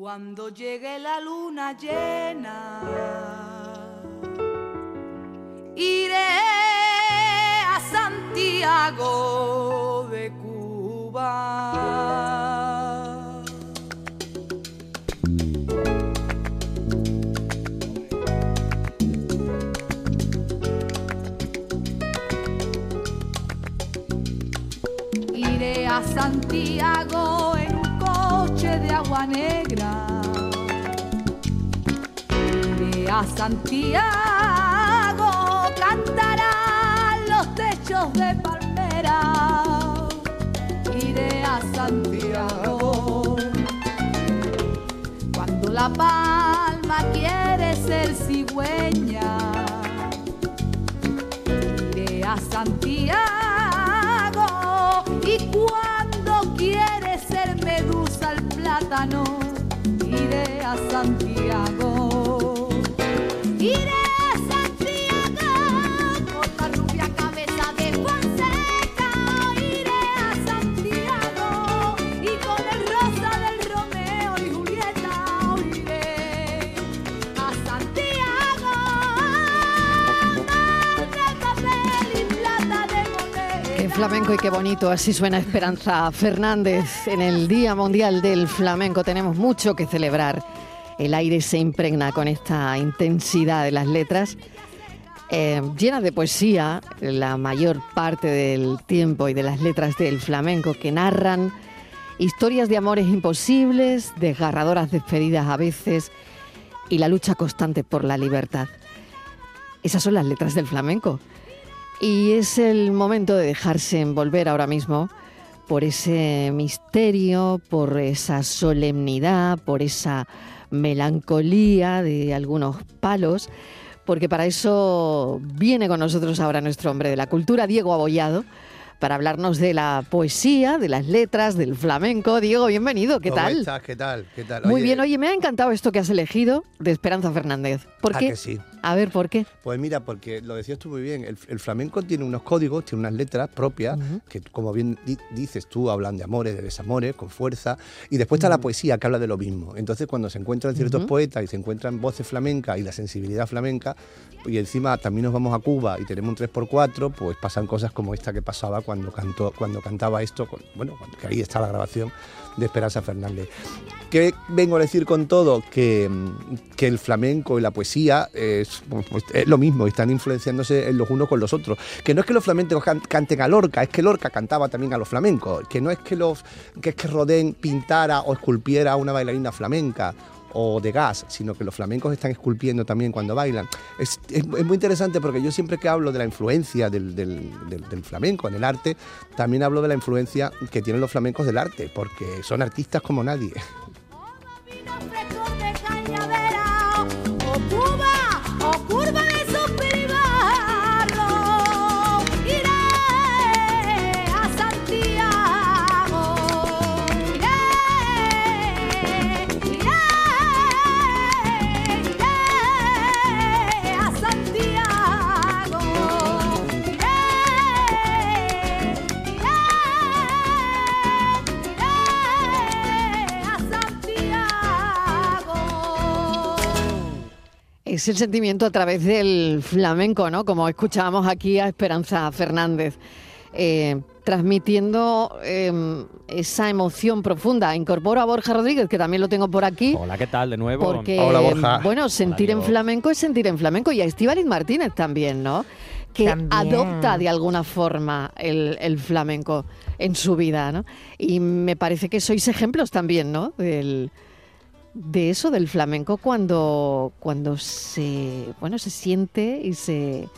Cuando llegue la luna llena, iré a Santiago de Cuba. Iré a Santiago en un coche de agua. A Santiago, cantarán los techos de palmera. Iré a Santiago. Cuando la palma quiere ser cigüeña. Iré a Santiago y cuando quiere ser medusa el plátano, iré a Santiago. Qué bonito, así suena Esperanza Fernández. En el Día Mundial del Flamenco tenemos mucho que celebrar. El aire se impregna con esta intensidad de las letras, eh, llenas de poesía, la mayor parte del tiempo y de las letras del flamenco que narran historias de amores imposibles, desgarradoras despedidas a veces y la lucha constante por la libertad. Esas son las letras del flamenco. Y es el momento de dejarse envolver ahora mismo por ese misterio, por esa solemnidad, por esa melancolía de algunos palos, porque para eso viene con nosotros ahora nuestro hombre de la cultura, Diego Abollado, para hablarnos de la poesía, de las letras, del flamenco. Diego, bienvenido, ¿qué ¿Cómo tal? estás? ¿Qué tal? ¿Qué tal? Muy bien, oye, me ha encantado esto que has elegido de Esperanza Fernández. ¿Por ¿a qué? que sí? A ver, ¿por qué? Pues mira, porque lo decías tú muy bien, el, el flamenco tiene unos códigos, tiene unas letras propias, que como bien di- dices tú, hablan de amores, de desamores, con fuerza, y después está la poesía que habla de lo mismo. Entonces cuando se encuentran ciertos poetas y se encuentran voces flamencas y la sensibilidad flamenca, y encima también nos vamos a Cuba y tenemos un 3x4, pues pasan cosas como esta que pasaba cuando, cantó, cuando cantaba esto, bueno, cuando- que ahí está la grabación de Esperanza Fernández. ¿Qué vengo a decir con todo? Que, que el flamenco y la poesía es, pues, es lo mismo, están influenciándose en los unos con los otros. Que no es que los flamencos can- canten a Lorca, es que Lorca cantaba también a los flamencos. Que no es que, los, que, es que Rodén pintara o esculpiera a una bailarina flamenca o de gas, sino que los flamencos están esculpiendo también cuando bailan. Es, muy interesante porque yo siempre que hablo de la influencia del flamenco en el arte, también hablo de la influencia que tienen los flamencos del arte, porque son artistas como nadie. Es el sentimiento a través del flamenco, ¿no? Como escuchábamos aquí a Esperanza Fernández, eh, transmitiendo eh, esa emoción profunda. Incorporo a Borja Rodríguez, que también lo tengo por aquí. Hola, ¿qué tal? De nuevo. Porque, Hola, Borja. bueno, sentir en flamenco es sentir en flamenco. Y a Estíbaliz Martínez también, ¿no? Que También. adopta de alguna forma el, el flamenco en su vida, ¿no? Y me parece que sois ejemplos también, ¿no? Del, de eso, del flamenco, cuando, cuando se, bueno, se siente y se,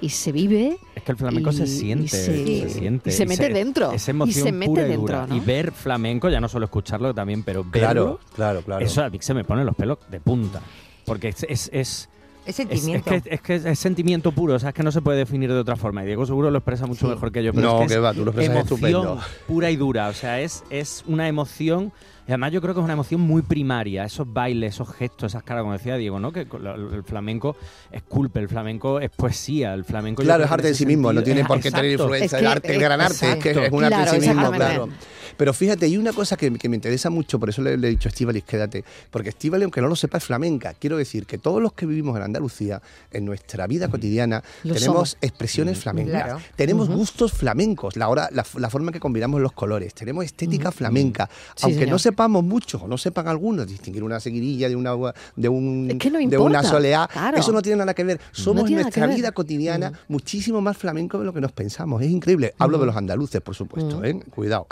y se vive. Es que el flamenco y- se y siente, se- se, siente. y se mete dentro, Esa y emoción se mete pura y dentro, dura. ¿no? Y ver flamenco, ya no solo escucharlo también, pero verlo, Claro, claro, claro. eso a mí se me pone los pelos de punta. Porque es... es, es Es es- es sentimiento. que, es que es sentimiento puro, o sea, es que no se puede definir de otra forma. Y Diego seguro lo expresa mucho Sí. mejor que yo. Pero No, es que que es va, tú lo expresas emoción estupendo. pura y dura. O sea, es, es una emoción Y además yo creo que es una emoción muy primaria, esos bailes, esos gestos, esas caras, como decía Diego, ¿no? Que el flamenco es culpa, el flamenco es poesía, el flamenco... Claro, es arte en sí mismo, no tiene por qué tener influencia Es el que- arte, el gran arte, es que es un arte en sí mismo, claro. Pero fíjate, hay una cosa que, que me interesa mucho, por eso le, le he dicho a Estíbaliz, quédate, porque Estíbaliz, aunque no lo sepa, es flamenca. Quiero decir que todos los que vivimos en Andalucía, en nuestra vida cotidiana, Lo tenemos somos. expresiones flamencas, Claro. tenemos gustos flamencos, la, hora, la, la forma que combinamos los colores, tenemos estética flamenca, Sí, aunque señor. no sepamos mucho o no sepan algunos distinguir una seguirilla de una de un Es que no de una soleá, claro. eso no tiene nada que ver. Somos nuestra ver. vida cotidiana muchísimo más flamenco de lo que nos pensamos. Es increíble. Hablo de los andaluces, por supuesto, ¿eh? Cuidado.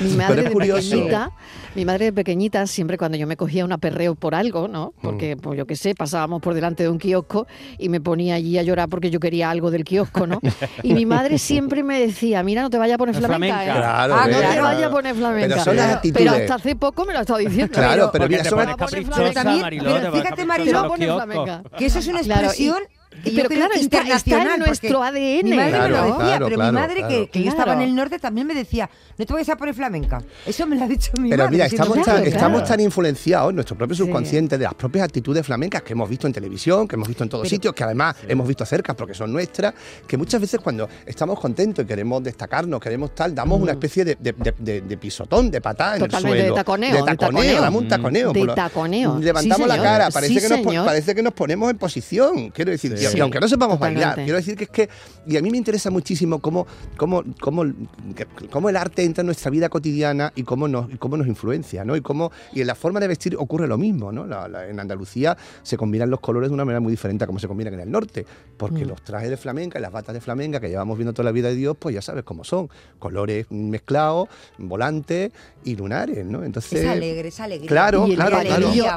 Mi Pero madre es de curioso. pequeñita, mi madre de pequeñita, siempre cuando yo me cogía un aperreo por algo, ¿no? Porque, pues yo qué sé, pasábamos por delante de un kiosco y me ponía allí a llorar porque yo quería algo del kiosco, ¿no? Y mi madre siempre me decía, mira, no te vayas a poner Es flamenca, flamenca. ¿eh? Claro, Ah, no claro. te vayas a poner flamenca. Pero son las Pero actitudes. hasta hace poco me lo ha estado diciendo. Claro, pero mira, Pero caprichosa, también- Mariló, fíjate, Te Mariló. Que eso es una expresión. Y yo pero claro, que está- está en internacional, nuestro ADN, Mi madre me Claro, lo decía, claro, pero claro, mi madre, claro. que, que yo estaba en el norte, también me decía, no te vayas a poner flamenca. Eso me lo ha dicho mi Pero madre. mira, siendo estamos, tan, claro. estamos tan influenciados en nuestro propio Sí. subconsciente de las propias actitudes flamencas que hemos visto en televisión, que hemos visto en todos Pero- sitios, que además hemos visto cerca porque son nuestras, que muchas veces cuando estamos contentos y queremos destacarnos, queremos tal, damos una especie de, de- de- de- de pisotón, de patada en el Totalmente, suelo. de taconeo, De taconeo, taconeo. damos un taconeo. De taconeo. Levantamos Sí, la cara, parece, que nos, parece que nos ponemos en posición. Quiero decir, y- Sí. y aunque no sepamos bailar, quiero decir que es que, y a mí me interesa muchísimo cómo, cómo, cómo, cómo el arte entra en nuestra vida cotidiana y cómo nos, y cómo nos influencia, ¿no? Y cómo, y en la forma de vestir ocurre lo mismo, ¿no? La- la- en Andalucía se combinan los colores de una manera muy diferente a como se combinan en el norte, porque Mm. los trajes de flamenca y las batas de flamenca que llevamos viendo toda la vida de Dios, pues ya sabes cómo son, colores mezclados, volantes y lunares, ¿no? Entonces, Es alegre, es alegría. Claro, y el, claro,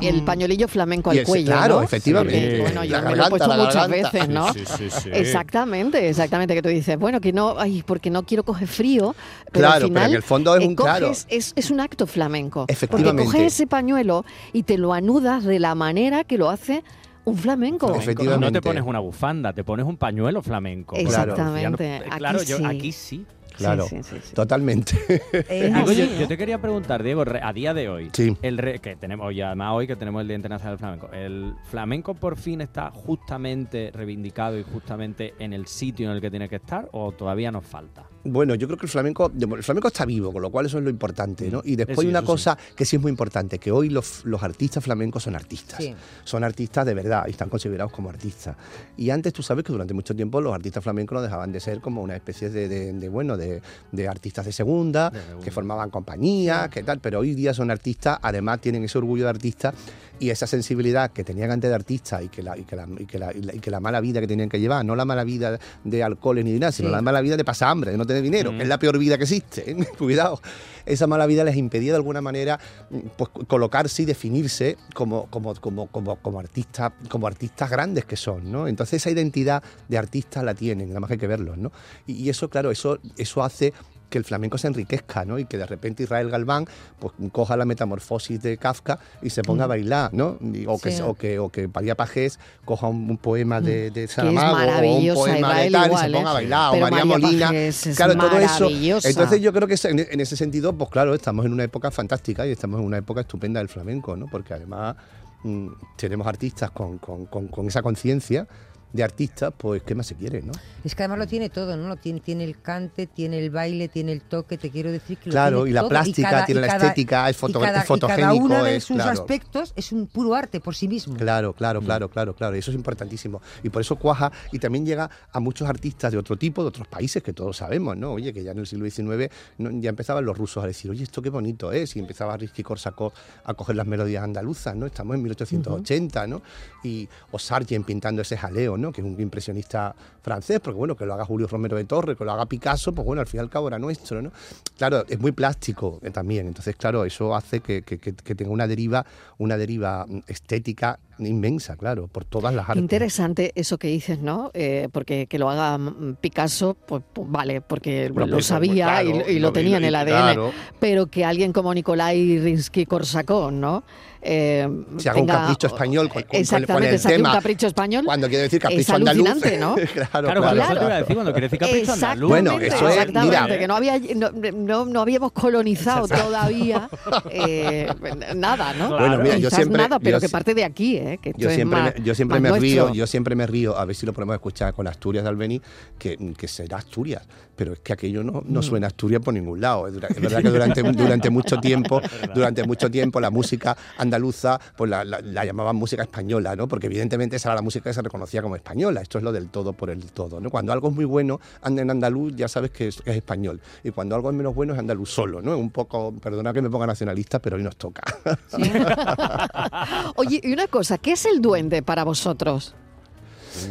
el pañuelillo flamenco Y al ese- cuello, claro, ¿no? efectivamente. Bueno, yo La me lo he puesto muchas garganta. Veces, ¿no? Sí, sí, sí. Exactamente, exactamente, que tú dices, bueno, que no, ay, porque no quiero coger frío, pero Claro, al pero en el fondo es un- claro. es, es un acto flamenco. Efectivamente. Porque coges ese pañuelo y te lo anudas de la manera que lo hace un flamenco. Efectivamente. No te pones una bufanda, te pones un pañuelo flamenco. Claro. Exactamente. Claro, Aquí yo aquí sí. Claro, Sí, sí, sí, sí. totalmente. Eh, yo, te quería preguntar, Diego, re- a día de hoy, Sí. el re- que tenemos, y además hoy que tenemos el Día Internacional del Flamenco, ¿el flamenco por fin está justamente reivindicado y justamente en el sitio en el que tiene que estar o todavía nos falta? Bueno, yo creo que el flamenco, el flamenco está vivo, con lo cual eso es lo importante, ¿no? Y después hay una sí. cosa que sí es muy importante, que hoy los, los artistas flamencos son artistas. Sí. Son artistas de verdad y están considerados como artistas. Y antes tú sabes que durante mucho tiempo los artistas flamencos no dejaban de ser como una especie de, de- de, bueno, de, de artistas de segunda, De segunda. que formaban compañías, que tal, pero hoy día son artistas, además tienen ese orgullo de artistas y esa sensibilidad que tenían antes de artistas y que la, y que la, y que la, y que la mala vida que tenían que llevar, no la mala vida de alcoholes ni de nada, sino Sí. la mala vida de pasar hambre, de no tener dinero, que es la peor vida que existe. ¿eh? Cuidado. Esa mala vida les impedía de alguna manera mm, pues, colocarse y definirse como, como, como, como, como artistas, como artistas grandes que son, ¿no? Entonces esa identidad de artistas la tienen, nada más que hay que verlos, ¿no? Y, y eso, claro, eso, eso hace que el flamenco se enriquezca, ¿no? Y que de repente Israel Galván pues coja la metamorfosis de Kafka y se ponga a bailar, ¿no? Y- o, que, o que o que María Pajés coja un, un poema de, de Saramago o un poema de tal y se ponga a ¿eh? bailar, Pero o María, María Molina, es claro, todo eso. Entonces yo creo que en, en ese sentido, pues claro, estamos en una época fantástica y estamos en una época estupenda del flamenco, ¿no? Porque además mm, tenemos artistas con, con- con- con esa conciencia de artistas, pues ¿qué más se quiere, no? Es que además lo tiene todo, ¿no? Lo tiene, tiene el cante, tiene el baile, tiene el toque, te quiero decir que lo Claro, tiene y la todo. plástica, tiene y la estética, es y foto- cada- es fotogénico, Y cada uno de es, sus claro. aspectos es un puro arte por sí mismo. Claro, claro, Mm. claro, claro, claro. Y eso es importantísimo. Y por eso cuaja y también llega a muchos artistas de otro tipo, de otros países que todos sabemos, ¿no? Oye, que ya en el siglo XIX no- ya empezaban los rusos a decir, oye, esto qué bonito es. Y empezaba Risky Korsakov a coger las melodías andaluzas, ¿no? Estamos en 1880, ¿no? Y o Sargent pintando ese jaleo, ¿no? Que es un impresionista francés, porque bueno, que lo haga Julio Romero de Torre, que lo haga Picasso, pues bueno, al fin y al cabo era nuestro, ¿no? Claro, es muy plástico eh, también. Entonces, claro, eso hace que, que- que- tenga una deriva, una deriva mm, estética inmensa, claro, por todas las artes. Interesante eso que dices, ¿no? Eh, porque que lo haga mm, Picasso, pues, pues vale, porque Bueno, lo sabía y- claro, y, lo tenía en el ADN. claro. Pero que alguien como Nikolai Rinsky-Korsakov, ¿no? Eh, Se haga un capricho español con, con- con- Exactamente, con el tema. un capricho español. Cuando quiero decir capricho andaluz. alucinante, ¿no? claro, Claro, claro. claro, eso Claro. te iba a decir cuando quieres decir capricho andaluz. Bueno, Exactamente, eso es, exactamente, mira. que no, había, no, no- no habíamos colonizado todavía eh, nada, ¿no? Bueno, mira, yo Quizás siempre- nada, pero yo que parte de aquí, ¿eh? Que esto Yo es siempre, más- me, yo siempre más me río, yo siempre me río, a ver si lo podemos escuchar con Asturias de Albení, que, que será Asturias, pero es que aquello no, Mm. no suena a Asturias por ningún lado. Es, es verdad que durante, durante mucho tiempo, durante mucho tiempo la música andaluza pues la, la- la llamaban música española, ¿no? Porque evidentemente esa era la música que se reconocía como española. Esto es lo del todo por el todo, ¿no? Cuando algo es muy bueno anda en andaluz, ya sabes que es, que es español. Y cuando algo es menos bueno es andaluz solo, ¿no? Un poco, perdona que me ponga nacionalista, pero hoy nos toca. Oye, y una cosa, ¿qué es el duende para vosotros?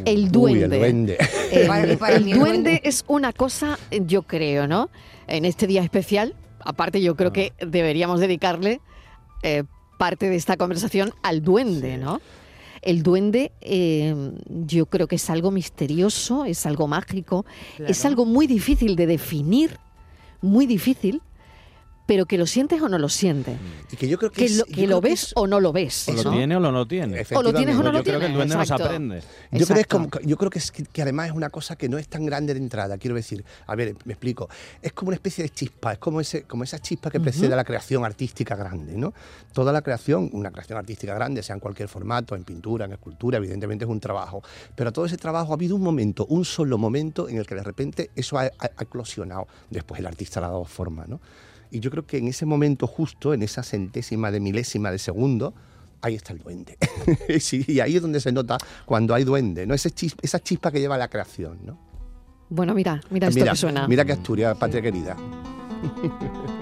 El Uy, duende. el duende. El, duende es una cosa, eh, yo creo, ¿no? En este día especial, aparte yo creo que deberíamos dedicarle eh, parte de esta conversación al duende, ¿no? El duende eh, yo creo que es algo misterioso, es algo mágico, es algo muy difícil de definir, muy difícil, pero que lo sientes o no lo sientes, Y que yo creo que, que es- lo, yo que creo lo que ves es- o no lo ves. O lo ¿no? tiene o lo no tiene. O lo tienes o no Yo lo creo que el tienes, duende nos aprende. Yo creo, que es como- yo creo que, es que, que además es una cosa que no es tan grande de entrada, quiero decir. A ver, me explico. Es como una especie de chispa, es como, ese, como esa chispa que precede a la creación artística grande, ¿no? Toda la creación, una creación artística grande, sea en cualquier formato, en pintura, en escultura, evidentemente es un trabajo. Pero a todo ese trabajo ha habido un momento, un solo momento en el que de repente eso ha, ha- ha eclosionado. Después el artista le ha dado forma, ¿no? Y yo creo que en ese momento justo, en esa centésima de milésima de segundo, ahí está el duende. Sí, y ahí es donde se nota cuando hay duende, ¿no? Ese chis- esa chispa que lleva a la creación, ¿no? Bueno, mira, mira esto mira, que suena. mira que Asturias, patria querida.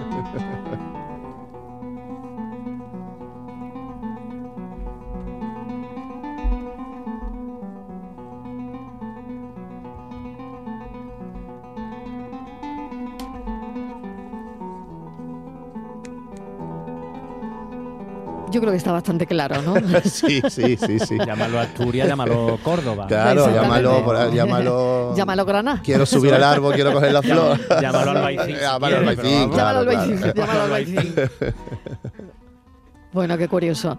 Yo creo que está bastante claro, ¿no? sí, sí, sí, sí. Llámalo Asturias, llámalo Córdoba. Claro, llámalo, llámalo. Llámalo Granada. Quiero subir al árbol, quiero coger la flor. Llámalo Albaicín Llámalo Albaicín, Llámalo. Albaicín, llámalo Albaicín. Bueno, qué curioso.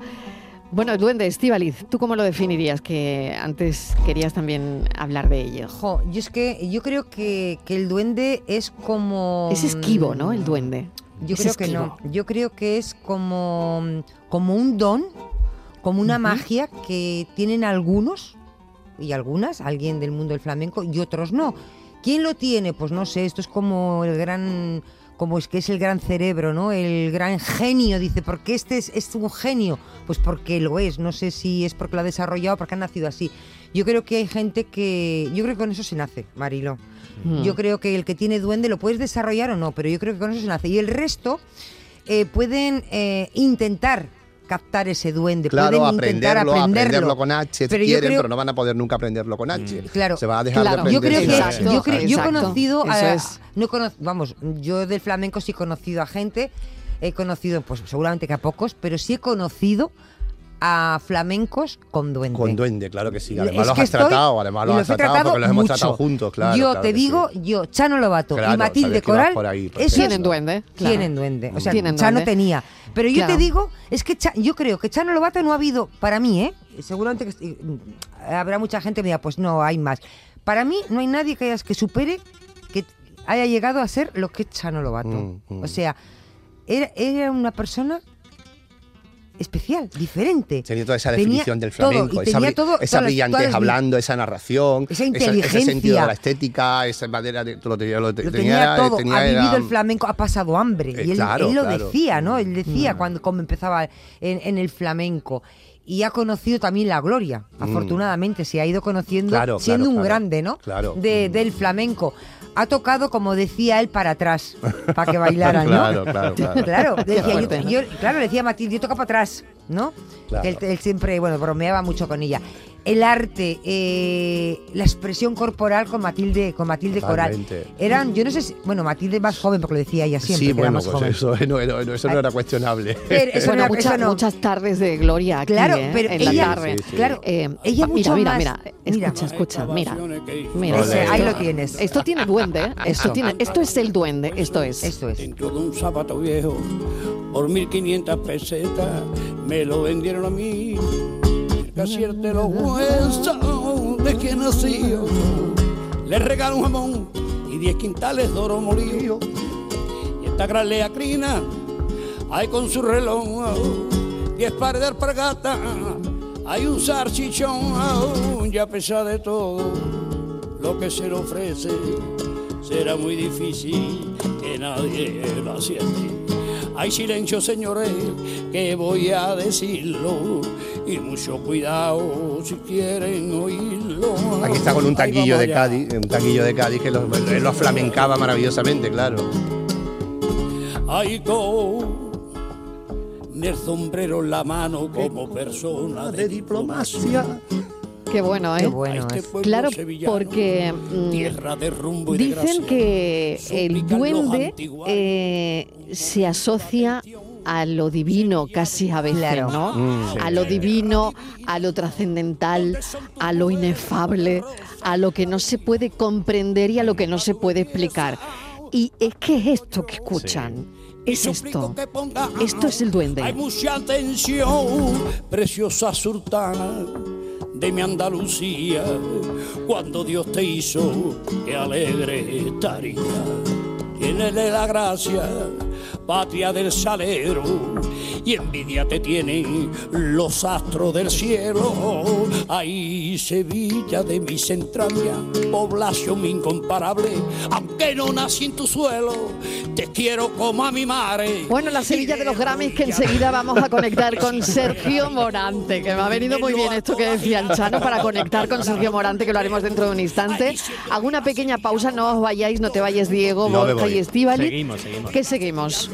Bueno, duende, Estíbaliz, ¿tú cómo lo definirías? Que antes querías también hablar de ello. Jo, yo es que yo creo que, que el duende es como Es esquivo, ¿no? El duende. Yo Es creo que no. Yo creo que es como, como un don, como una magia que tienen algunos y algunas, alguien del mundo del flamenco y otros no. ¿Quién lo tiene? Pues no sé, esto es como el gran como es que es el gran cerebro, ¿no? El gran genio, dice, ¿por qué este es, es un genio? Pues porque lo es, no sé si es porque lo ha desarrollado o porque ha nacido así. Yo creo que hay gente que... Yo creo que con eso se nace, Marilo. Mm. Yo creo que el que tiene duende lo puedes desarrollar o no, pero yo creo que con eso se nace. Y el resto eh, pueden eh, intentar captar ese duende, Claro, pueden intentar aprenderlo, aprenderlo. aprenderlo con H, Pero quieren, creo- pero no van a poder nunca aprenderlo con H. Claro. Se va a dejar Claro. de Yo aprender. creo que sin H. Exacto, yo, creo- yo he conocido a, es. no cono- vamos, yo del flamenco sí he conocido a gente, he conocido, pues seguramente que a pocos, pero sí he conocido a flamencos con duende. Con duende, claro que sí. Es Además los has estoy- tratado, además los has los he tratado tratado porque los hemos mucho. tratado juntos, claro. yo claro te digo, sí. yo, Chano Lobato Claro, y Matilde Coral, por ahí, esos. Tienen duende. claro. tienen duende. O sea, Tienen Chano duende. tenía. Pero yo Claro. te digo, es que yo creo que Chano Lobato no ha habido, para mí, ¿eh? Seguramente que estoy- habrá mucha gente que me diga, pues no, hay más. Para mí no hay nadie que, hayas- que supere que haya llegado a ser lo que es Chano Lobato. Mm, mm. O sea, era, era una persona especial, diferente. Tenía toda esa Tenía definición del todo, flamenco, y esa, todo- esa brillantez hablando, esa narración, Esa ese sentido inteligencia. de la estética, esa manera de lo tenía, lo te- Lo tenía, tenía, todo, tenía- ha vivido era- el flamenco, ha pasado hambre. Eh, y él, claro, él lo claro. decía, ¿no? Él decía Mm. cuando como empezaba en, en el flamenco. Y ha conocido también la gloria, afortunadamente, se ha ido conociendo, Mm. Claro, siendo claro, un claro. grande, ¿no? Claro. De- Mm. Del flamenco. Ha tocado, como decía él, para atrás, para que bailaran, ¿no? Claro, claro, claro. Claro, decía, yo, yo- claro, le decía a Matilde, yo toco para atrás, ¿no? Él, él siempre, bueno, bromeaba mucho con ella. El arte, eh, la expresión corporal con Matilde, con Matilde Coral. Totalmente. Eran, yo no sé si, bueno, Matilde más joven, porque lo decía ella siempre, Sí, que era bueno, más pues joven. eso, no, no, no, eso no era cuestionable. Pero eso bueno, no- muchas, eso no. muchas tardes de gloria aquí, Claro, ¿eh? pero en ella- la tarde. Sí, sí. Claro, Eh, ella mira, mucho mira, más- mira, mira. escucha, escucha, mira, mira. Ese, ahí lo tienes. Esto tiene duende, ¿eh? esto tiene, esto es el duende, esto es. Esto es. Dentro de un zapato viejo, por 1500 pesetas, me lo vendieron a mí. Que acierte los huesos de quien nació. Le regalo un jamón y diez quintales de oro molido. Y esta gran leacrina, hay con su reloj, diez pares de alpargata, hay un sarchichón, ya a pesar de todo lo que se le ofrece, será muy difícil que nadie lo acierte. Hay silencio, señores, que voy a decirlo. Y mucho cuidado si quieren oírlo. Aquí está con un vamos de allá. Cádiz, un tanguillo de Cádiz que lo, él lo flamencaba maravillosamente, claro. Hay con el sombrero en la mano como persona de diplomacia. Qué bueno, ¿eh? Qué bueno este Claro, porque mm, tierra de rumbo y de dicen que el duende eh, se asocia a lo divino casi a veces, Claro. ¿no? Mm, A lo divino, a lo trascendental, a lo inefable, a lo que no se puede comprender y a lo que no se puede explicar. Y es que es esto que escuchan. Es esto. Esto es el duende. Hay mucha atención, preciosa sultana de mi Andalucía, cuando Dios te hizo, que alegre estaría. Tienele la gracia, patria del salero, y envidia te tienen los astros del cielo. Ahí Sevilla de mis entrañas, población incomparable, aunque no nací en tu suelo, te quiero como a mi madre. Bueno, la Sevilla de los Grammys que enseguida vamos a conectar con Sergio Morante, que me ha venido muy bien esto que decía el Chano para conectar con Sergio Morante, que lo haremos dentro de un instante. Hago una pequeña pausa, no os vayáis, no te vayas Diego, No Borja y Estíbali. Seguimos, seguimos. Que seguimos.